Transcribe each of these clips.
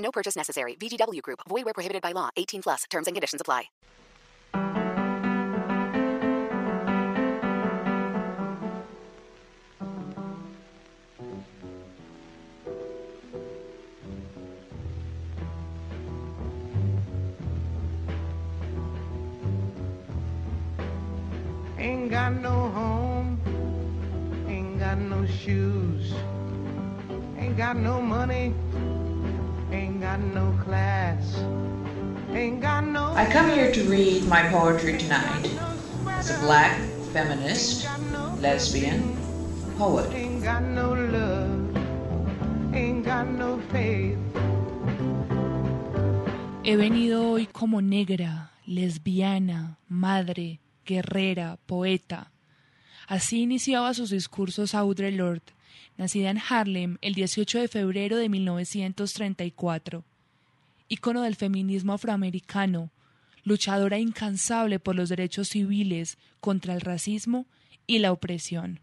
No purchase necessary. VGW Group. Void where prohibited by law. 18 plus. Terms and conditions apply. Ain't got no home, ain't got no shoes, ain't got no money, I come here to read my poetry tonight as a black feminist, lesbian, poet. Ain't got no love, ain't got no faith. He venido hoy como negra, lesbiana, madre, guerrera, poeta. Así iniciaba sus discursos Audre Lorde, nacida en Harlem el 18 de febrero de 1934. Ícono del feminismo afroamericano, luchadora incansable por los derechos civiles, contra el racismo y la opresión.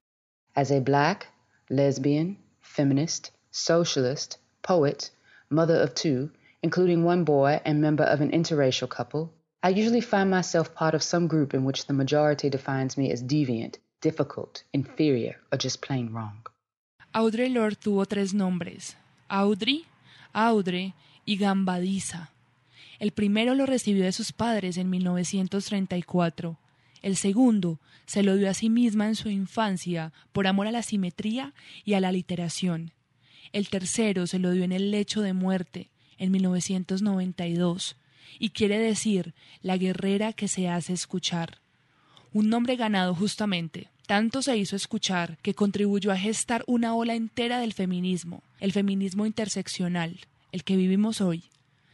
As a black, lesbian, feminist, socialist, poet, mother of two, including one boy and member of an interracial couple, I usually find myself part of some group in which the majority defines me as deviant, difficult, inferior, or just plain wrong. Audre Lorde tuvo tres nombres: Audrey, Audre y Gambadiza. El primero lo recibió de sus padres en 1934. El segundo se lo dio a sí misma en su infancia por amor a la simetría y a la literación. El tercero se lo dio en el lecho de muerte en 1992 y quiere decir la guerrera que se hace escuchar. Un nombre ganado justamente. Tanto se hizo escuchar que contribuyó a gestar una ola entera del feminismo, el feminismo interseccional, el que vivimos hoy.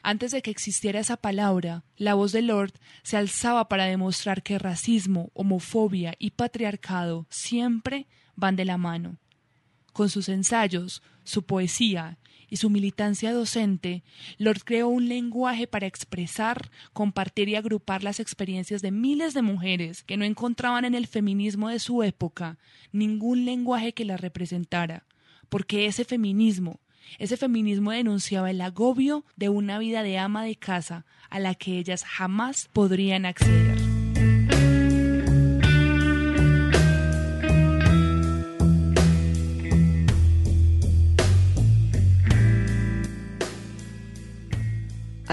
Antes de que existiera esa palabra, la voz de Lord se alzaba para demostrar que racismo, homofobia y patriarcado siempre van de la mano. Con sus ensayos, su poesía y su militancia docente, Lord creó un lenguaje para expresar, compartir y agrupar las experiencias de miles de mujeres que no encontraban en el feminismo de su época ningún lenguaje que las representara, porque ese feminismo, ese feminismo denunciaba el agobio de una vida de ama de casa a la que ellas jamás podrían acceder.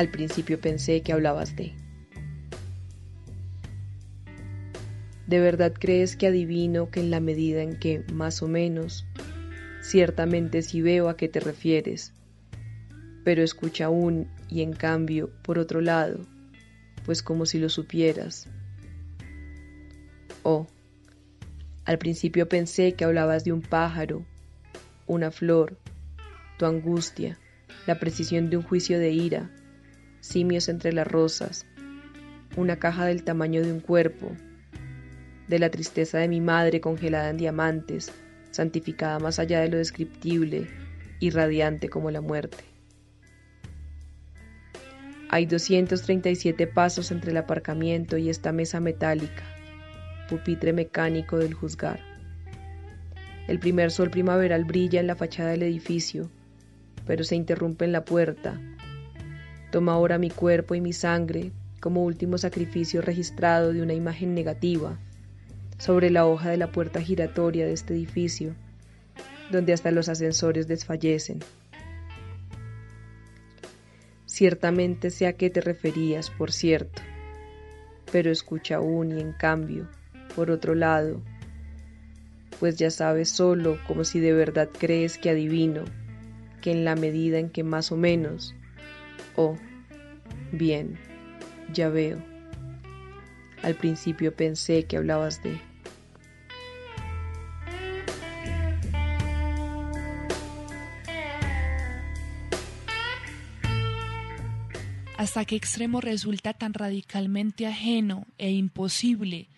Al principio pensé que hablabas de. ¿De verdad crees que adivino que en la medida en que, más o menos, ciertamente sí veo a qué te refieres, pero escucha aún y en cambio, por otro lado, pues como si lo supieras? Oh, al principio pensé que hablabas de un pájaro, una flor, tu angustia, la precisión de un juicio de ira, simios entre las rosas, una caja del tamaño de un cuerpo, de la tristeza de mi madre congelada en diamantes, santificada más allá de lo descriptible y radiante como la muerte. Hay 237 pasos entre el aparcamiento y esta mesa metálica, pupitre mecánico del juzgar. El primer sol primaveral brilla en la fachada del edificio, pero se interrumpe en la puerta Toma ahora mi cuerpo y mi sangre como último sacrificio registrado de una imagen negativa sobre la hoja de la puerta giratoria de este edificio, donde hasta los ascensores desfallecen. Ciertamente sé a qué te referías, por cierto, pero escucha aún y en cambio, por otro lado, pues ya sabes solo como si de verdad crees que adivino, que en la medida en que más o menos Oh, bien, ya veo. Al principio pensé que hablabas de... ¿Hasta qué extremo resulta tan radicalmente ajeno e imposible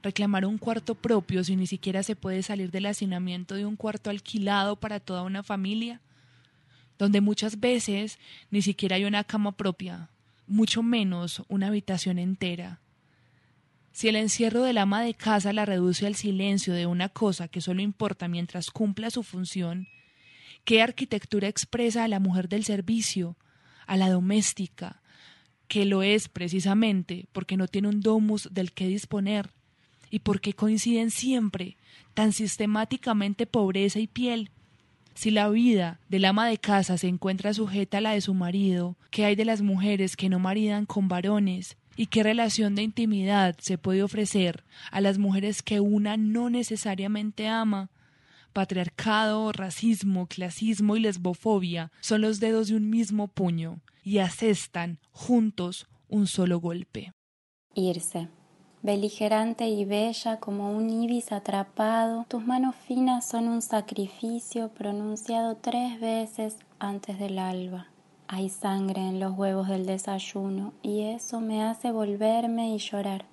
reclamar un cuarto propio si ni siquiera se puede salir del hacinamiento de un cuarto alquilado para toda una familia? Donde muchas veces ni siquiera hay una cama propia, mucho menos una habitación entera. Si el encierro del ama de casa la reduce al silencio de una cosa que solo importa mientras cumpla su función, ¿qué arquitectura expresa a la mujer del servicio, a la doméstica, que lo es precisamente porque no tiene un domus del que disponer y porque coinciden siempre tan sistemáticamente pobreza y piel. Si la vida del ama de casa se encuentra sujeta a la de su marido, ¿qué hay de las mujeres que no maridan con varones? ¿Y qué relación de intimidad se puede ofrecer a las mujeres que una no necesariamente ama? Patriarcado, racismo, clasismo y lesbofobia son los dedos de un mismo puño y asestan juntos un solo golpe. Irse. Beligerante y bella como un ibis atrapado, tus manos finas son un sacrificio pronunciado tres veces antes del alba. Hay sangre en los huevos del desayuno y eso me hace volverme y llorar.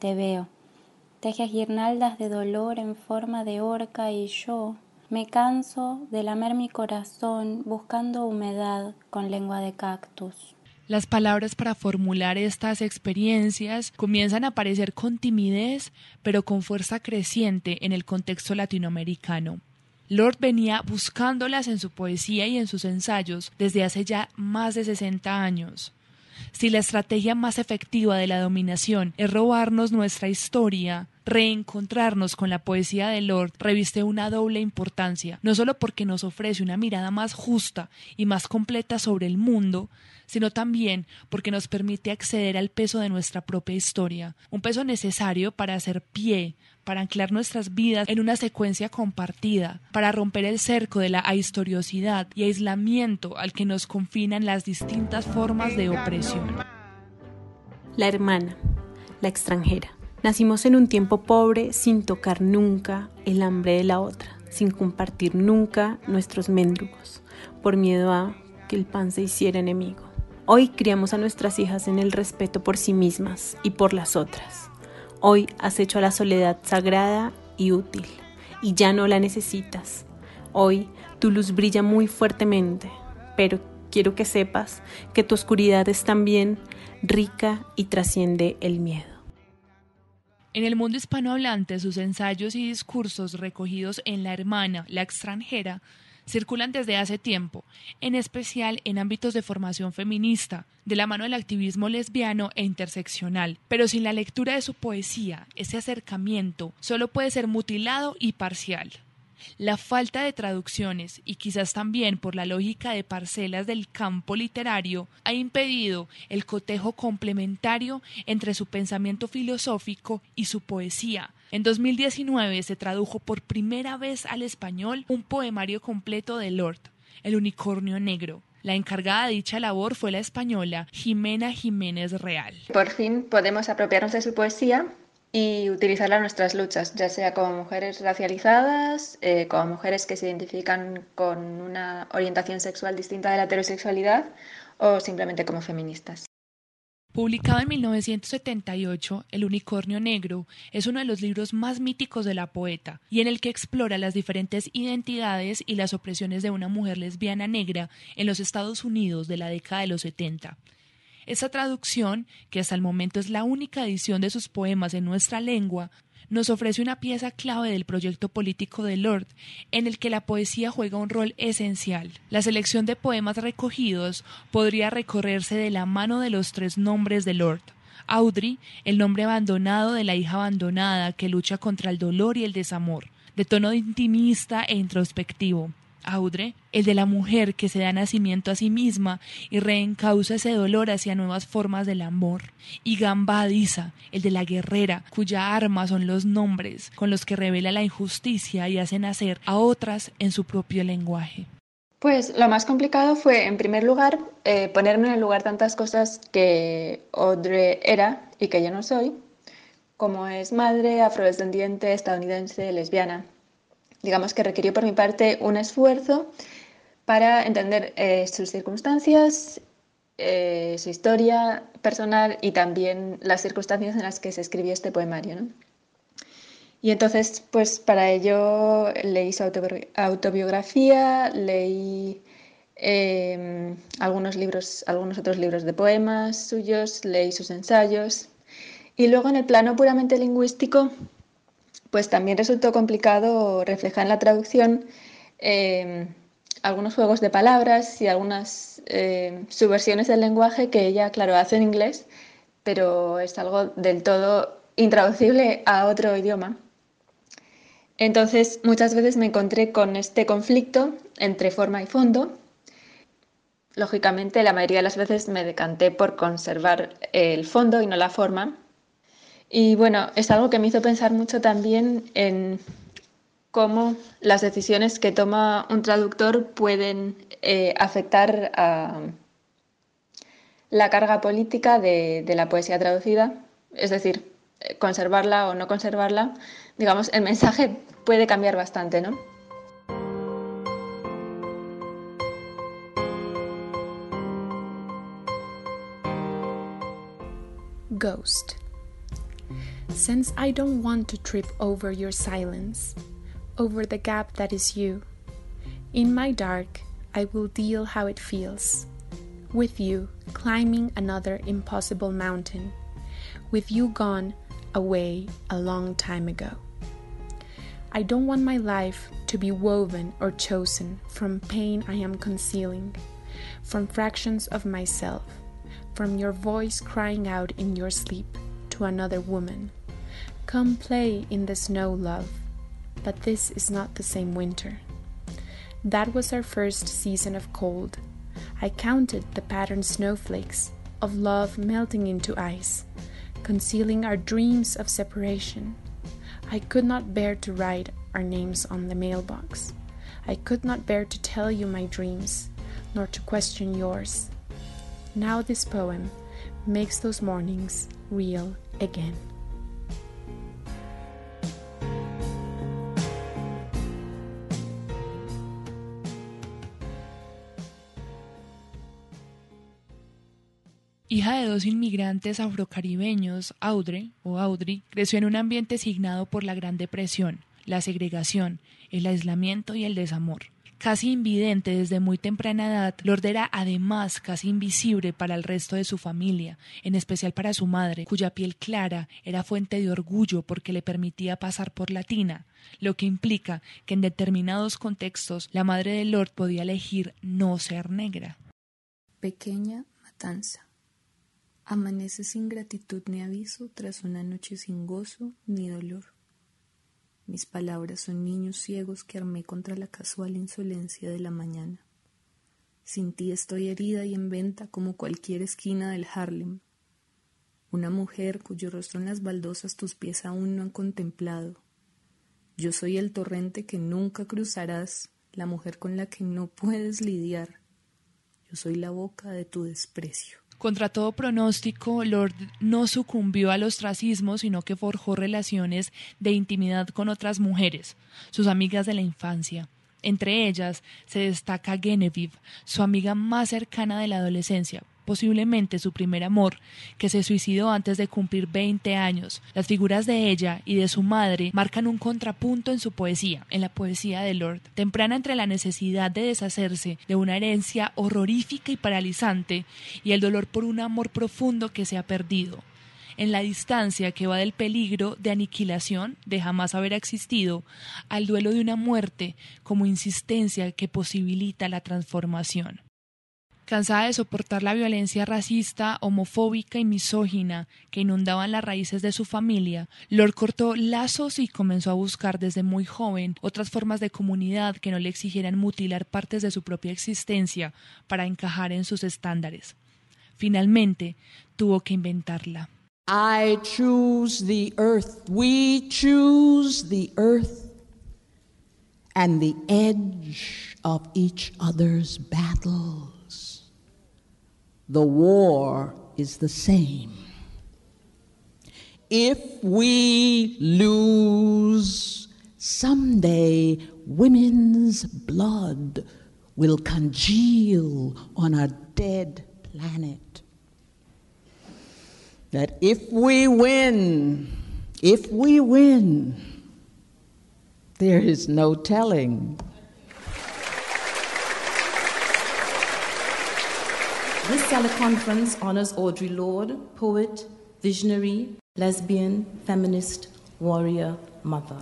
Te veo. Tejes guirnaldas de dolor en forma de horca y yo, me canso de lamer mi corazón buscando humedad con lengua de cactus. Las palabras para formular estas experiencias comienzan a aparecer con timidez, pero con fuerza creciente en el contexto latinoamericano. Lord venía buscándolas en su poesía y en sus ensayos desde hace ya más de 60 años. Si la estrategia más efectiva de la dominación es robarnos nuestra historia, reencontrarnos con la poesía de Lord reviste una doble importancia, no solo porque nos ofrece una mirada más justa y más completa sobre el mundo, sino también porque nos permite acceder al peso de nuestra propia historia, un peso necesario para hacer pie, para anclar nuestras vidas en una secuencia compartida, para romper el cerco de la ahistoriosidad y aislamiento al que nos confinan las distintas formas de opresión. La hermana, la extranjera. Nacimos en un tiempo pobre sin tocar nunca el hambre de la otra, sin compartir nunca nuestros mendrugos, por miedo a que el pan se hiciera enemigo. Hoy criamos a nuestras hijas en el respeto por sí mismas y por las otras. Hoy has hecho a la soledad sagrada y útil, y ya no la necesitas. Hoy tu luz brilla muy fuertemente, pero quiero que sepas que tu oscuridad es también rica y trasciende el miedo. En el mundo hispanohablante, sus ensayos y discursos recogidos en La Hermana, la extranjera, circulan desde hace tiempo, en especial en ámbitos de formación feminista, de la mano del activismo lesbiano e interseccional. Pero sin la lectura de su poesía, ese acercamiento solo puede ser mutilado y parcial. La falta de traducciones y quizás también por la lógica de parcelas del campo literario ha impedido el cotejo complementario entre su pensamiento filosófico y su poesía. En 2019 se tradujo por primera vez al español un poemario completo de Lord, El unicornio negro. La encargada de dicha labor fue la española Jimena Jiménez Real. Por fin podemos apropiarnos de su poesía y utilizarla en nuestras luchas, ya sea como mujeres racializadas, eh, como mujeres que se identifican con una orientación sexual distinta de la heterosexualidad o simplemente como feministas. Publicado en 1978, El Unicornio Negro es uno de los libros más míticos de la poeta y en el que explora las diferentes identidades y las opresiones de una mujer lesbiana negra en los Estados Unidos de la década de los 70. Esa traducción, que hasta el momento es la única edición de sus poemas en nuestra lengua, nos ofrece una pieza clave del proyecto político de Lord, en el que la poesía juega un rol esencial. La selección de poemas recogidos podría recorrerse de la mano de los tres nombres de Lord. Audrey, el nombre abandonado de la hija abandonada que lucha contra el dolor y el desamor, de tono intimista e introspectivo. Audre, el de la mujer que se da nacimiento a sí misma y reencausa ese dolor hacia nuevas formas del amor, y Gambadiza, el de la guerrera, cuya arma son los nombres con los que revela la injusticia y hace nacer a otras en su propio lenguaje. Pues lo más complicado fue, en primer lugar, eh, ponerme en el lugar tantas cosas que Audre era y que yo no soy, como es madre, afrodescendiente, estadounidense, lesbiana digamos que requirió por mi parte un esfuerzo para entender eh, sus circunstancias eh, su historia personal y también las circunstancias en las que se escribió este poemario. ¿no? Y entonces, pues para ello leí su autobiografía, leí em, algunos libros, algunos otros libros de poemas suyos, leí sus ensayos. Y luego en el plano puramente lingüístico, pues también resultó complicado reflejar en la traducción em, algunos juegos de palabras y algunas em, subversiones del lenguaje que ella, claro, hace en inglés, pero es algo del todo intraducible a otro idioma. Entonces, muchas veces me encontré con este conflicto entre forma y fondo. Lógicamente, la mayoría de las veces me decanté por conservar el fondo y no la forma. Y bueno, es algo que me hizo pensar mucho también en cómo las decisiones que toma un traductor pueden eh, afectar a la carga política de la poesía traducida, es decir, conservarla o no conservarla, digamos, el mensaje puede cambiar bastante, ¿no? Ghost. Since I don't want to trip over your silence, over the gap that is you, in my dark, I will deal how it feels. With you, climbing another impossible mountain. With you gone, away a long time ago. I don't want my life to be woven or chosen from pain I am concealing, from fractions of myself, from your voice crying out in your sleep to another woman. Come play in the snow, love, but this is not the same winter. That was our first season of cold. I counted the patterned snowflakes of love melting into ice concealing our dreams of separation. I could not bear to write our names on the mailbox. I could not bear to tell you my dreams, nor to question yours. Now this poem makes those mornings real again. Dos inmigrantes afrocaribeños, Audrey o Audrey creció en un ambiente signado por la Gran Depresión, la segregación, el aislamiento y el desamor. Casi invidente desde muy temprana edad, Lord era además casi invisible para el resto de su familia, en especial para su madre, cuya piel clara era fuente de orgullo porque le permitía pasar por latina, lo que implica que en determinados contextos la madre de Lord podía elegir no ser negra. Pequeña matanza. Amanece sin gratitud ni aviso tras una noche sin gozo ni dolor. Mis palabras son niños ciegos que armé contra la casual insolencia de la mañana. Sin ti estoy herida y en venta como cualquier esquina del Harlem. Una mujer cuyo rostro en las baldosas tus pies aún no han contemplado. Yo soy el torrente que nunca cruzarás, la mujer con la que no puedes lidiar. Yo soy la boca de tu desprecio. Contra todo pronóstico, Lord no sucumbió al ostracismo, sino que forjó relaciones de intimidad con otras mujeres, sus amigas de la infancia. Entre ellas se destaca Genevieve, su amiga más cercana de la adolescencia, posiblemente su primer amor, que se suicidó antes de cumplir 20 años. Las figuras de ella y de su madre marcan un contrapunto en su poesía, en la poesía de Lord, temprana entre la necesidad de deshacerse de una herencia horrorífica y paralizante y el dolor por un amor profundo que se ha perdido en la distancia que va del peligro de aniquilación, de jamás haber existido, al duelo de una muerte como insistencia que posibilita la transformación. Cansada de soportar la violencia racista, homofóbica y misógina que inundaban las raíces de su familia, Lord cortó lazos y comenzó a buscar desde muy joven otras formas de comunidad que no le exigieran mutilar partes de su propia existencia para encajar en sus estándares. Finalmente, tuvo que inventarla. I choose the earth. We choose the earth and the edge of each other's battle. The war is the same. If we lose, someday women's blood will congeal on a dead planet. That if we win, if we win, there is no telling. This teleconference honors Audre Lorde, poet, visionary, lesbian, feminist, warrior, mother.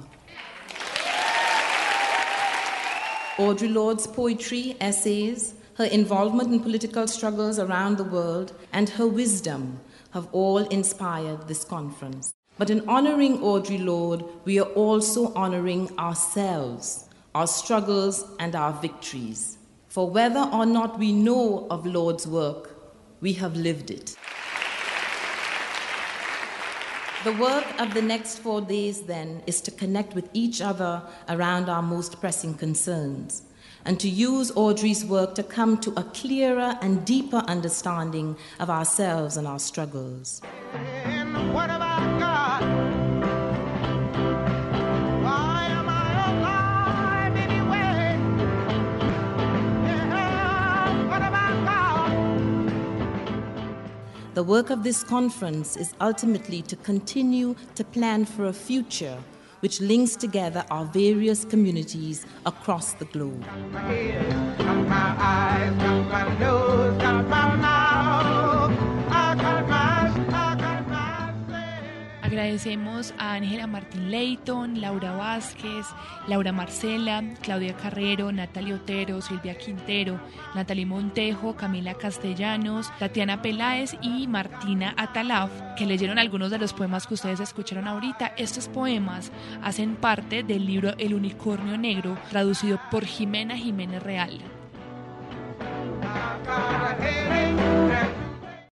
Audre Lorde's poetry, essays, her involvement in political struggles around the world, and her wisdom have all inspired this conference. But in honoring Audre Lorde, we are also honoring ourselves, our struggles, and our victories. For whether or not we know of Lord's work, we have lived it. The work of the next four days, then, is to connect with each other around our most pressing concerns and to use Audrey's work to come to a clearer and deeper understanding of ourselves and our struggles. The work of this conference is ultimately to continue to plan for a future which links together our various communities across the globe. Agradecemos a Ángela Martín Leighton, Laura Vázquez, Laura Marcela, Claudia Carrero, Natalia Otero, Silvia Quintero, Natalie Montejo, Camila Castellanos, Tatiana Peláez y Martina Atalaf, que leyeron algunos de los poemas que ustedes escucharon ahorita. Estos poemas hacen parte del libro El Unicornio Negro, traducido por Jimena Jiménez Real.